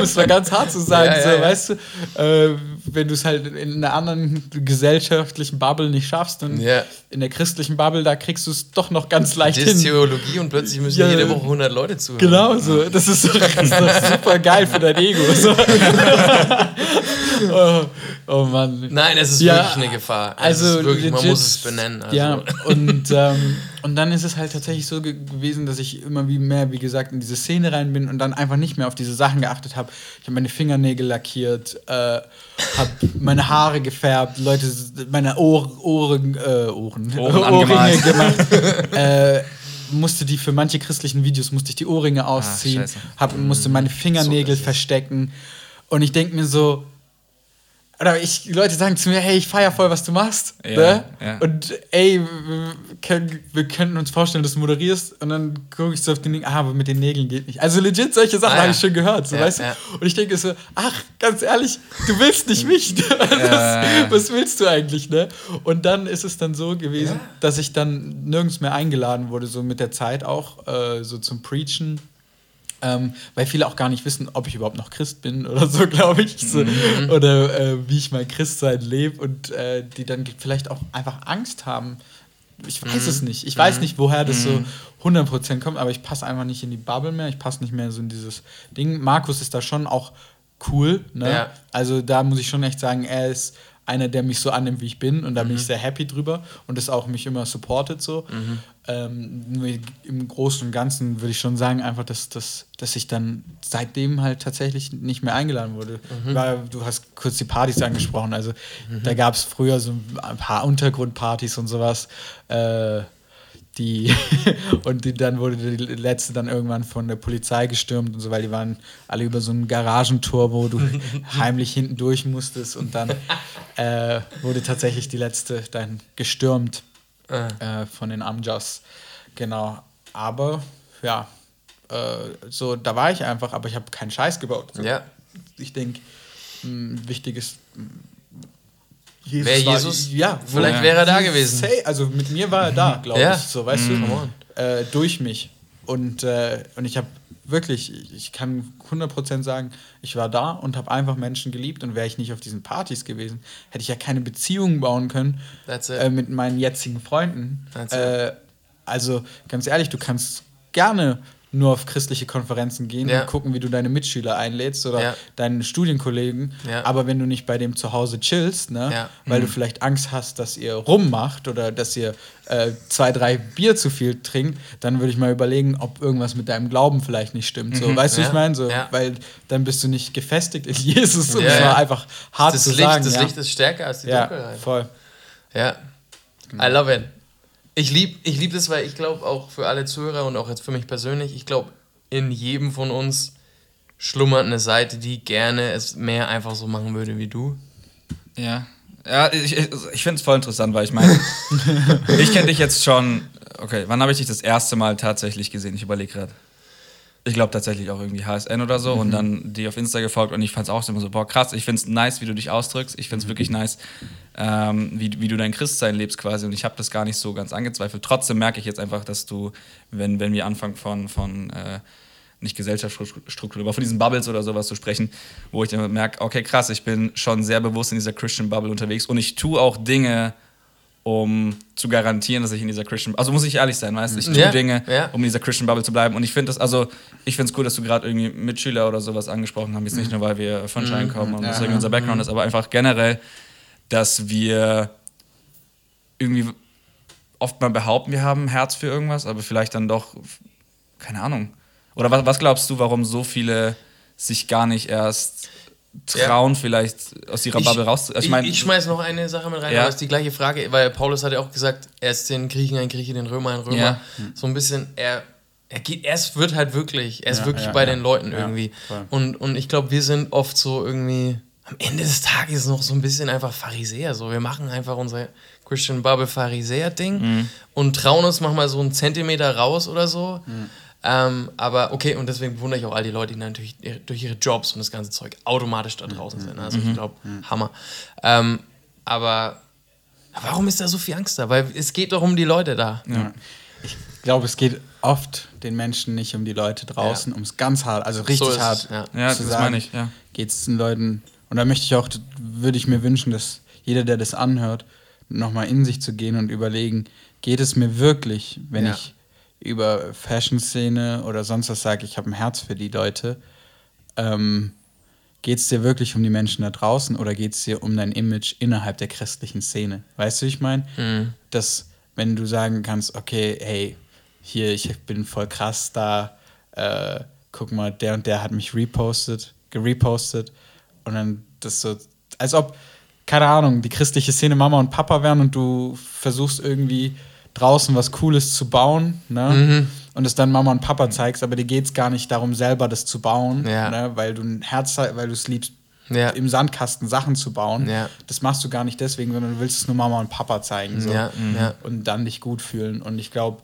Speaker 3: es mal ganz hart zu sagen,
Speaker 2: Ja, ja,
Speaker 3: so,
Speaker 2: ja.
Speaker 3: weißt du, äh, wenn du es halt in einer anderen gesellschaftlichen Bubble nicht schaffst, dann
Speaker 2: Ja.
Speaker 3: in der christlichen Bubble, da kriegst du es doch noch ganz leicht
Speaker 2: Das ist
Speaker 3: hin.
Speaker 2: Theologie und plötzlich müssen
Speaker 3: Ja.
Speaker 2: jede Woche 100 Leute zuhören.
Speaker 3: Genau so. Das ist, das ist doch super geil für dein Ego. So. <laughs> oh, oh Mann.
Speaker 2: Nein, es ist
Speaker 3: Ja,
Speaker 2: wirklich eine Gefahr. Es
Speaker 3: Also
Speaker 2: ist wirklich, man
Speaker 3: legit,
Speaker 2: muss es benennen. Also.
Speaker 3: Ja, und, ähm, und dann ist es halt tatsächlich so ge gewesen, dass ich immer wie mehr, wie gesagt, in diese Szene rein bin und dann einfach nicht mehr auf diese Sachen geachtet habe. Ich habe meine Fingernägel lackiert, äh, habe meine Haare gefärbt, Leute, meine Ohr, Ohren, äh, Ohren,
Speaker 1: Ohren
Speaker 3: Ohrringe gemacht. äh, musste die für manche christlichen Videos musste ich die Ohrringe ausziehen,
Speaker 1: scheiße.
Speaker 3: hab, musste meine Fingernägel
Speaker 2: So
Speaker 3: verstecken und ich denke mir so, oder ich, Leute sagen zu mir, hey, ich feier voll, was du machst.
Speaker 1: Ja,
Speaker 3: ne?
Speaker 1: ja.
Speaker 3: Und ey, wir, wir könnten uns vorstellen, dass du moderierst. Und dann gucke ich so auf den Ding, ah, aber mit den Nägeln geht nicht. Also legit, solche Sachen
Speaker 2: Ah, ja.
Speaker 3: habe ich schon gehört, so, weißt du? Und ich denke so, ach, ganz ehrlich, du willst nicht mich. was, <laughs>
Speaker 1: ja.
Speaker 3: was willst du eigentlich, ne? Und dann ist es dann so gewesen, dass ich dann nirgends mehr eingeladen wurde, so mit der Zeit auch, äh, so zum Preachen. Ähm, weil viele auch gar nicht wissen, ob ich überhaupt noch Christ bin <laughs> oder so, glaube ich. So.
Speaker 2: Mhm.
Speaker 3: Oder äh, wie ich mein Christsein lebe und äh, die dann vielleicht auch einfach Angst haben. Ich weiß
Speaker 2: Mhm.
Speaker 3: es nicht. Ich weiß nicht, woher das so 100% kommt, aber ich passe einfach nicht in die Bubble mehr. Ich passe nicht mehr so in dieses Ding. Markus ist da schon auch cool. Ne?
Speaker 2: Ja.
Speaker 3: Also da muss ich schon echt sagen, er ist einer, der mich so annimmt, wie ich bin und da
Speaker 2: Mhm.
Speaker 3: bin ich sehr happy drüber und das auch mich immer supportet so.
Speaker 2: Mhm.
Speaker 3: Ähm, nur im Großen und Ganzen würde ich schon sagen, einfach, dass, dass, dass ich dann seitdem halt tatsächlich nicht mehr eingeladen wurde.
Speaker 2: Mhm.
Speaker 3: Weil du hast kurz die Partys angesprochen. Also da gab es früher so ein paar Untergrundpartys und sowas. Äh, die <laughs> und die, dann wurde die letzte dann irgendwann von der Polizei gestürmt und so, weil die waren alle über so ein Garagentor, wo du <laughs> heimlich hinten durch musstest und dann äh, wurde tatsächlich die letzte dann gestürmt
Speaker 2: Ah.
Speaker 3: äh, von den Amjas. Genau. Aber ja, äh, so da war ich einfach, aber ich habe keinen Scheiß gebaut. So.
Speaker 2: Ja.
Speaker 3: Ich denke, wichtig ist.
Speaker 2: Wer
Speaker 3: war-
Speaker 2: Jesus?
Speaker 3: Ja,
Speaker 2: Vielleicht
Speaker 1: Ja.
Speaker 2: wäre er da gewesen.
Speaker 3: Also mit mir war er da, glaube
Speaker 2: Ja.
Speaker 3: ich. So, weißt
Speaker 2: Come
Speaker 3: du?
Speaker 2: on.
Speaker 3: Äh, durch mich. Und, äh, und ich habe wirklich, ich kann 100% sagen, ich war da und habe einfach Menschen geliebt. Und wäre ich nicht auf diesen Partys gewesen, hätte ich ja keine Beziehungen bauen können äh, mit meinen jetzigen Freunden. Äh, also ganz ehrlich, du kannst gerne nur auf christliche Konferenzen gehen
Speaker 2: Ja.
Speaker 3: und gucken, wie du deine Mitschüler einlädst oder
Speaker 2: Ja.
Speaker 3: deinen Studienkollegen.
Speaker 2: Ja.
Speaker 3: Aber wenn du nicht bei dem zu Hause chillst, ne, weil du vielleicht Angst hast, dass ihr rummacht oder dass ihr äh, zwei, drei Bier zu viel trinkt, dann würde ich mal überlegen, ob irgendwas mit deinem Glauben vielleicht nicht stimmt. So, weißt du, ich meine? So. Weil dann bist du nicht gefestigt in <laughs> Jesus. Und
Speaker 2: Ja,
Speaker 3: war einfach hart
Speaker 2: Das
Speaker 3: zu
Speaker 2: Licht,
Speaker 3: sagen.
Speaker 2: das. Licht ist stärker als die
Speaker 3: ja,
Speaker 2: Dunkelheit.
Speaker 3: voll.
Speaker 2: Ja. I love it. Ich liebe ich lieb das, weil ich glaube auch für alle Zuhörer und auch jetzt für mich persönlich, ich glaube, in jedem von uns schlummert eine Seite, die gerne es mehr einfach so machen würde wie du.
Speaker 1: Ja. Ja, ich, ich, ich finde es voll interessant, weil ich meine, <laughs> ich kenne dich jetzt schon. Okay, wann habe ich dich das erste Mal tatsächlich gesehen? Ich überlege gerade. Ich glaube tatsächlich auch irgendwie HSN oder so und dann die auf Insta gefolgt und ich fand es auch immer so, boah, krass, ich finde es nice, wie du dich ausdrückst. Ich finde es wirklich nice, ähm, wie, wie du dein Christsein lebst quasi und ich habe das gar nicht so ganz angezweifelt. Trotzdem merke ich jetzt einfach, dass du, wenn, wenn wir anfangen von, von äh, nicht Gesellschaftsstruktur, aber von diesen Bubbles oder sowas zu sprechen, wo ich dann merke, okay, krass, ich bin schon sehr bewusst in dieser Christian Bubble unterwegs und ich tue auch Dinge, um zu garantieren, dass ich in dieser Christian, also muss ich ehrlich sein, weißt du, ich tue
Speaker 2: Ja,
Speaker 1: Dinge,
Speaker 2: ja.
Speaker 1: um in dieser Christian Bubble zu bleiben. Und ich finde das, also ich finde es cool, dass du gerade irgendwie Mitschüler oder sowas angesprochen haben. Jetzt nicht nur, weil wir von Schein kommen und
Speaker 3: Ja,
Speaker 1: unser Background ist, aber einfach generell, dass wir irgendwie oft mal behaupten, wir haben ein Herz für irgendwas, aber vielleicht dann doch, keine Ahnung. Oder was, was glaubst du, warum so viele sich gar nicht erst trauen, vielleicht aus ihrer Bubble raus?
Speaker 2: Ich,
Speaker 1: mein,
Speaker 2: ich, schmeiß noch eine Sache mit rein,
Speaker 1: Ja.
Speaker 2: aber es ist die gleiche Frage, weil Paulus hat ja auch gesagt, er ist den Griechen ein Grieche, den Römer ein Römer.
Speaker 1: Ja.
Speaker 2: So ein bisschen, er, er geht, er ist- wird halt wirklich, er ist
Speaker 3: Ja,
Speaker 2: wirklich
Speaker 3: ja,
Speaker 2: bei
Speaker 3: ja.
Speaker 2: den Leuten
Speaker 3: Ja,
Speaker 2: irgendwie. Und, und ich glaube, wir sind oft so irgendwie, am Ende des Tages noch so ein bisschen einfach Pharisäer. So. Wir machen einfach unser Christian Bubble Pharisäer-Ding
Speaker 3: Mhm.
Speaker 2: und trauen uns manchmal so einen Zentimeter raus oder so.
Speaker 3: Mhm.
Speaker 2: Ähm, aber okay, und deswegen bewundere ich auch all die Leute, die natürlich durch ihre Jobs und das ganze Zeug automatisch da draußen sind. Also
Speaker 3: Mhm.
Speaker 2: ich glaube, Hammer. Ähm, aber warum ist da so viel Angst da? Weil es geht doch um die Leute da.
Speaker 3: Ja. Ich glaube, es geht oft den Menschen nicht um die Leute draußen,
Speaker 2: Ja.
Speaker 3: ums ganz hart, also richtig
Speaker 2: So
Speaker 3: hart.
Speaker 2: ja.
Speaker 1: Ja,
Speaker 3: zu
Speaker 1: das
Speaker 3: sagen,
Speaker 1: meine ich, ja.
Speaker 3: Geht es den Leuten, und da möchte ich auch, würde ich mir wünschen, dass jeder, der das anhört, nochmal in sich zu gehen und überlegen, geht es mir wirklich, wenn
Speaker 2: Ja.
Speaker 3: ich über Fashion-Szene oder sonst was sage, ich habe ein Herz für die Leute, ähm, geht es dir wirklich um die Menschen da draußen oder geht es dir um dein Image innerhalb der christlichen Szene? Weißt du, wie ich meine?
Speaker 2: Mhm.
Speaker 3: Dass, wenn du sagen kannst, okay, hey, hier, ich bin voll krass da, äh, guck mal, der und der hat mich repostet, gerepostet und dann das so, als ob, keine Ahnung, die christliche Szene Mama und Papa wären und du versuchst irgendwie draußen was Cooles zu bauen, ne?
Speaker 2: Mhm.
Speaker 3: Und es dann Mama und Papa zeigst, aber dir geht es gar nicht darum, selber das zu bauen,
Speaker 2: Ja.
Speaker 3: ne? weil du ein Herz, weil du es liebst,
Speaker 2: Ja.
Speaker 3: im Sandkasten Sachen zu bauen.
Speaker 2: Ja.
Speaker 3: Das machst du gar nicht deswegen, sondern du willst es nur Mama und Papa zeigen. So.
Speaker 2: Ja, ja.
Speaker 3: Und dann dich gut fühlen. Und ich glaube,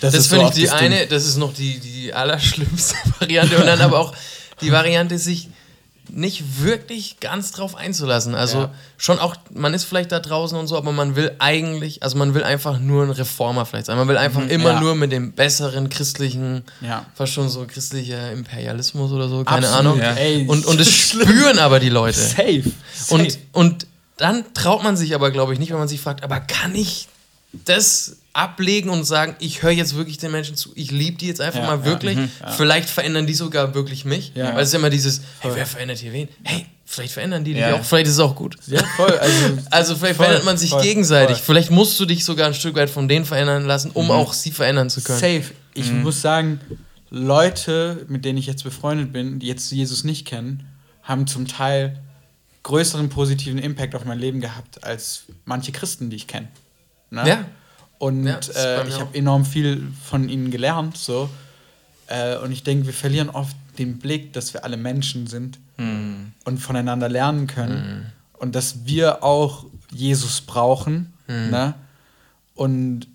Speaker 3: das,
Speaker 2: Das,
Speaker 3: ist so
Speaker 2: finde ich die
Speaker 3: das Ding.
Speaker 2: eine, das ist noch die, die allerschlimmste <laughs> Variante. Und dann aber auch die Variante, sich nicht wirklich ganz drauf einzulassen. Also
Speaker 3: Ja.
Speaker 2: schon auch, man ist vielleicht da draußen und so, aber man will eigentlich, also man will einfach nur ein Reformer vielleicht sein. Man will einfach immer
Speaker 3: Mhm. ja.
Speaker 2: nur mit dem besseren christlichen,
Speaker 3: Ja.
Speaker 2: fast schon so christlicher Imperialismus oder so, keine
Speaker 3: Absolut,
Speaker 2: Ahnung.
Speaker 3: Ey,
Speaker 2: und, und <laughs> das spüren aber die Leute.
Speaker 3: Safe. Safe.
Speaker 2: Und, und dann traut man sich aber, glaube ich, nicht, wenn man sich fragt, aber kann ich das ablegen und sagen, ich höre jetzt wirklich den Menschen zu, ich liebe die jetzt einfach
Speaker 3: Ja,
Speaker 2: mal
Speaker 3: ja,
Speaker 2: wirklich.
Speaker 3: mhm,
Speaker 2: Vielleicht verändern die sogar wirklich mich.
Speaker 3: Ja.
Speaker 2: Weil es ist immer dieses, hey, wer verändert hier wen? Hey, vielleicht verändern die dich
Speaker 1: Ja.
Speaker 2: auch, vielleicht ist es auch gut.
Speaker 3: ja, voll. Also, <laughs>
Speaker 2: Also vielleicht
Speaker 3: Voll,
Speaker 2: verändert man sich
Speaker 3: voll,
Speaker 2: gegenseitig.
Speaker 3: voll.
Speaker 2: Vielleicht musst du dich sogar ein Stück weit von denen verändern lassen, um auch sie verändern zu können.
Speaker 3: safe. Ich muss sagen, Leute, mit denen ich jetzt befreundet bin, die jetzt Jesus nicht kennen, haben zum Teil größeren positiven Impact auf mein Leben gehabt als manche Christen, die ich kenne. Ne?
Speaker 2: Ja.
Speaker 3: Und
Speaker 2: Ja,
Speaker 3: äh, ich habe enorm viel von ihnen gelernt. So. Äh, und ich denke, wir verlieren oft den Blick, dass wir alle Menschen sind und voneinander lernen können. Und dass wir auch Jesus brauchen. Ne? Und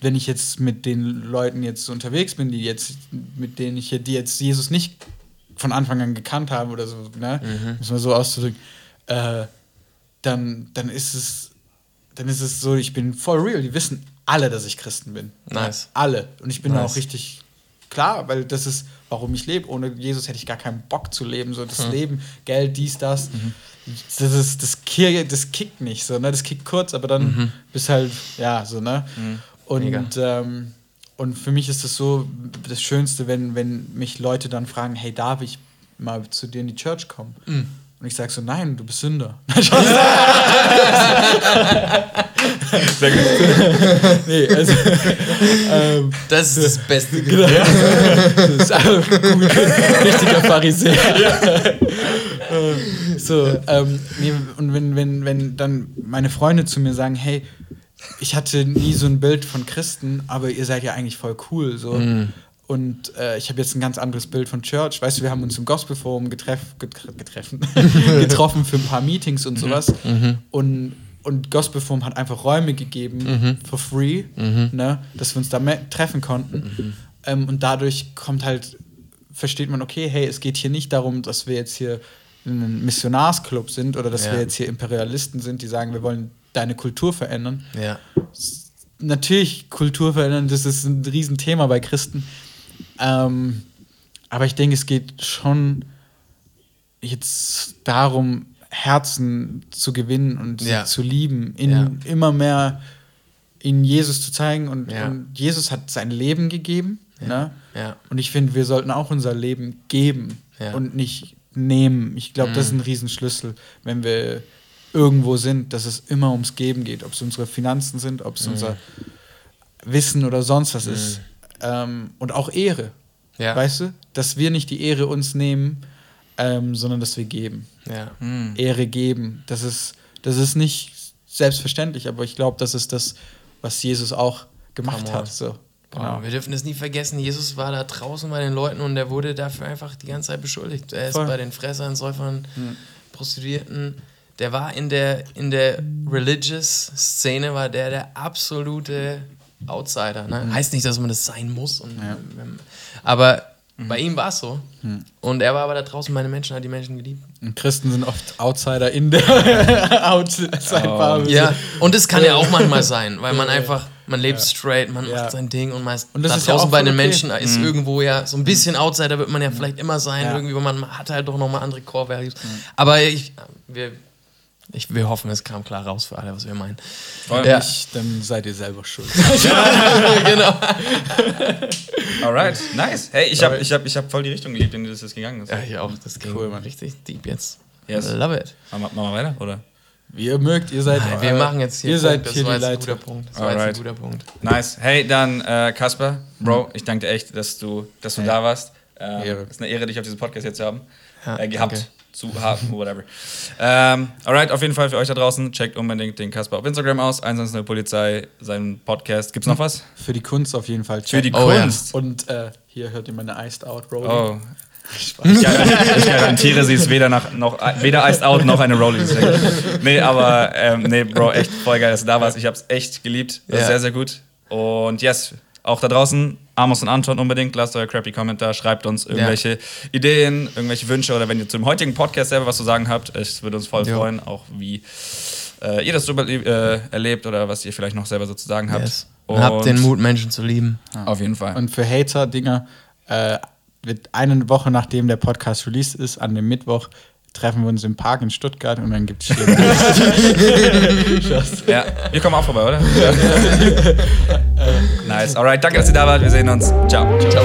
Speaker 3: wenn ich jetzt mit den Leuten jetzt unterwegs bin, die jetzt, mit denen ich die jetzt Jesus nicht von Anfang an gekannt haben oder so, ne,
Speaker 2: Mhm.
Speaker 3: muss man so auszudrücken, äh, dann, dann ist es, dann ist es so, ich bin voll real. Die wissen alle, dass ich Christen bin.
Speaker 2: Nice.
Speaker 3: Alle. Und ich bin da
Speaker 2: Nice.
Speaker 3: auch richtig klar, weil das ist, warum ich lebe. Ohne Jesus hätte ich gar keinen Bock zu leben. So das Leben, Geld, dies, das.
Speaker 2: Mhm.
Speaker 3: Das ist, das, das kickt nicht so, ne? Das kickt kurz, aber dann bist halt, ja, so, ne? Und,
Speaker 2: Mhm. Mega.
Speaker 3: ähm, und für mich ist das so das Schönste, wenn, wenn mich Leute dann fragen, hey, darf ich mal zu dir in die Church kommen?
Speaker 2: Mhm.
Speaker 3: Und ich sage so, nein, du bist Sünder. <laughs> <laughs>
Speaker 1: Sehr gut. <laughs>
Speaker 3: nee, also, ähm,
Speaker 2: Das ist das Beste.
Speaker 3: Genau. Das ist einfach gut. Richtiger Pharisäer. so, ähm, nee, und wenn, wenn, wenn dann meine Freunde zu mir sagen, hey, ich hatte nie so ein Bild von Christen, aber ihr seid ja eigentlich voll cool. So. Und äh, ich habe jetzt ein ganz anderes Bild von Church. Weißt du, wir haben uns im Gospelforum getreff, getre getreffen, <laughs> getroffen für ein paar Meetings und sowas. Und, und Gospelforum hat einfach Räume gegeben for free, ne, dass wir uns da treffen konnten. Ähm, und dadurch kommt halt, versteht man, okay, hey, es geht hier nicht darum, dass wir jetzt hier ein Missionarsclub sind oder dass
Speaker 2: Ja.
Speaker 3: wir jetzt hier Imperialisten sind, die sagen, wir wollen deine Kultur verändern
Speaker 2: Ja.
Speaker 3: natürlich Kultur verändern, das ist ein Riesenthema bei Christen. Ähm, aber ich denke, es geht schon jetzt darum, Herzen zu gewinnen und sie
Speaker 2: Ja.
Speaker 3: zu lieben, in
Speaker 2: Ja.
Speaker 3: immer mehr in Jesus zu zeigen. Und,
Speaker 2: Ja.
Speaker 3: und Jesus hat sein Leben gegeben. Ne?
Speaker 2: Ja.
Speaker 3: Und ich finde, wir sollten auch unser Leben geben.
Speaker 2: Mhm.
Speaker 3: und nicht nehmen. Ich glaube, das ist ein Riesenschlüssel, wenn wir irgendwo sind, dass es immer ums Geben geht. Ob es unsere Finanzen sind, ob
Speaker 2: Mhm.
Speaker 3: es unser Wissen oder sonst was ist. Ähm, und auch Ehre. Weißt du? Dass wir nicht die Ehre uns nehmen, ähm, sondern dass wir geben.
Speaker 2: Ja.
Speaker 3: Ehre geben. Das ist, das ist nicht selbstverständlich, aber ich glaube, das ist das, was Jesus auch gemacht hat. So.
Speaker 2: Genau. Wir dürfen es nie vergessen, Jesus war da draußen bei den Leuten und er wurde dafür einfach die ganze Zeit beschuldigt. Er ist
Speaker 3: Voll.
Speaker 2: bei den Fressern, Säufern, Prostituierten. Der war in der, in der Religious-Szene, war der der absolute Outsider. Ne? Heißt nicht, dass man das sein muss. Und, ähm, aber bei ihm war es so. Und er war aber da draußen bei den Menschen, hat die Menschen geliebt.
Speaker 3: Und Christen sind oft Outsider in der <laughs> Outside-Bubble.
Speaker 2: Ja, und das kann ja auch manchmal <laughs> sein, weil man einfach, man lebt straight, man
Speaker 3: Ja.
Speaker 2: macht sein Ding und man ist
Speaker 3: Und das
Speaker 2: da
Speaker 3: ist ja
Speaker 2: draußen
Speaker 3: auch
Speaker 2: bei den
Speaker 3: okay.
Speaker 2: Menschen ist irgendwo ja so ein bisschen Outsider wird man ja vielleicht immer sein,
Speaker 3: Ja.
Speaker 2: irgendwie, weil man hat halt doch nochmal andere Core Values. Aber ich, wir, ich, wir hoffen, es kam klar raus für alle, was wir meinen.
Speaker 1: Voll.
Speaker 2: Ja.
Speaker 3: Ich, dann seid ihr selber schuld. <laughs>
Speaker 2: genau.
Speaker 1: Alright, nice. Hey, ich habe ich hab, ich hab voll die Richtung geliebt, in die das jetzt gegangen ist.
Speaker 2: Ja, ich auch, das ging
Speaker 3: Cool, Mann.
Speaker 2: richtig deep jetzt.
Speaker 1: Yes.
Speaker 2: Love it.
Speaker 1: Machen wir, weiter, oder?
Speaker 3: Wie ihr mögt, ihr seid.
Speaker 2: Nein, wir
Speaker 3: äh,
Speaker 2: machen jetzt hier
Speaker 3: Ihr
Speaker 2: Punkt.
Speaker 3: seid
Speaker 2: das
Speaker 3: hier
Speaker 2: war
Speaker 3: die
Speaker 2: jetzt ein guter. Punkt. Das war jetzt
Speaker 1: Alright.
Speaker 2: ein guter Punkt.
Speaker 1: Nice. Hey, dann äh, Kasper, Bro, ich danke dir echt, dass du, dass du
Speaker 3: Hey.
Speaker 1: da warst. Ähm,
Speaker 3: Ehre.
Speaker 1: ist eine Ehre, dich auf diesem Podcast jetzt zu haben.
Speaker 2: Ja,
Speaker 1: äh, gehabt,
Speaker 2: danke.
Speaker 1: Zu haben, whatever. ähm, alright, auf jeden Fall für euch da draußen, checkt unbedingt den Kasper auf Instagram aus, 110 Polizei, seinen Podcast. Gibt's noch was?
Speaker 3: Für die Kunst auf jeden Fall.
Speaker 1: Für die
Speaker 3: checken.
Speaker 2: Oh, ja.
Speaker 1: Kunst.
Speaker 3: Und äh, hier hört ihr meine Iced Out Rolling.
Speaker 1: Oh. Ich, ich garantiere, sie ist weder, nach, noch, weder Iced Out noch eine Rolling. Nee, aber ähm, nee, Bro, echt voll geil, dass du da warst. Ich hab's echt geliebt. Das ist
Speaker 2: Ja.
Speaker 1: sehr, sehr gut. Und yes, auch da draußen, Amos und Anton unbedingt, lasst euer crappy Kommentar, schreibt uns irgendwelche Ideen, irgendwelche Wünsche oder wenn ihr zum heutigen Podcast selber was zu sagen habt, es würde uns voll
Speaker 2: Jo.
Speaker 1: freuen, auch wie äh, ihr das so äh, erlebt oder was ihr vielleicht noch selber so zu sagen habt.
Speaker 2: Yes. Und habt den Mut, Menschen zu lieben.
Speaker 1: Auf jeden Fall.
Speaker 3: Und für Hater, Dinger, äh, wird eine Woche nachdem der Podcast released ist, an dem Mittwoch, treffen wir uns im Park in Stuttgart und dann gibt es <laughs>
Speaker 1: Ja, wir kommen auch vorbei, oder? <laughs> nice. Alright, danke, dass ihr da wart. Wir sehen uns. Ciao. Ciao.